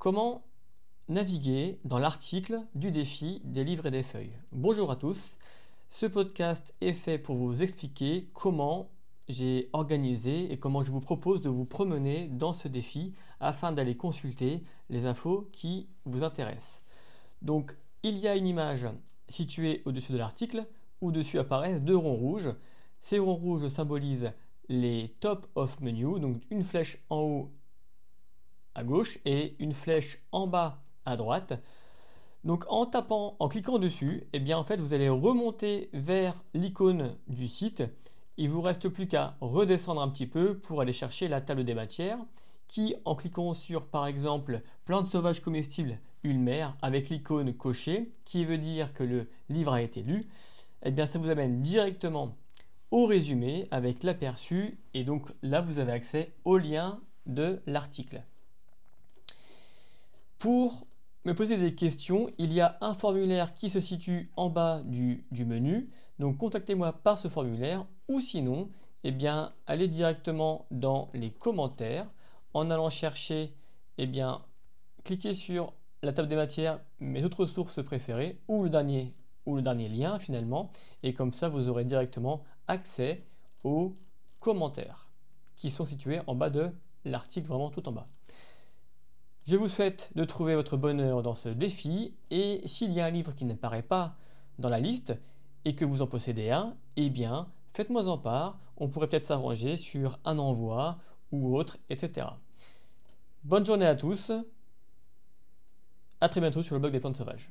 Comment naviguer dans l'article du défi des livres et des feuilles Bonjour à tous, ce podcast est fait pour vous expliquer comment j'ai organisé et comment je vous propose de vous promener dans ce défi afin d'aller consulter les infos qui vous intéressent. Donc il y a une image située au-dessus de l'article où dessus apparaissent deux ronds rouges. Ces ronds rouges symbolisent les top of menu, donc une flèche en haut à gauche et une flèche en bas à droite. Donc en tapant, en cliquant dessus, eh bien en fait vous allez remonter vers l'icône du site. Il vous reste plus qu'à redescendre un petit peu pour aller chercher la table des matières qui en cliquant sur par exemple plantes sauvages comestibles Ulmer avec l'icône cochée qui veut dire que le livre a été lu, eh bien ça vous amène directement au résumé avec l'aperçu et donc là vous avez accès au lien de l'article. Pour me poser des questions, il y a un formulaire qui se situe en bas du, menu. Donc contactez-moi par ce formulaire ou sinon, eh allez directement dans les commentaires en allant chercher, eh bien, cliquez sur la table des matières, mes autres sources préférées ou le dernier lien finalement et comme ça vous aurez directement accès aux commentaires qui sont situés en bas de l'article vraiment tout en bas. Je vous souhaite de trouver votre bonheur dans ce défi et s'il y a un livre qui n'apparaît pas dans la liste et que vous en possédez un, eh bien faites-moi en part, on pourrait peut-être s'arranger sur un envoi ou autre, etc. Bonne journée à tous, à très bientôt sur le blog des plantes sauvages.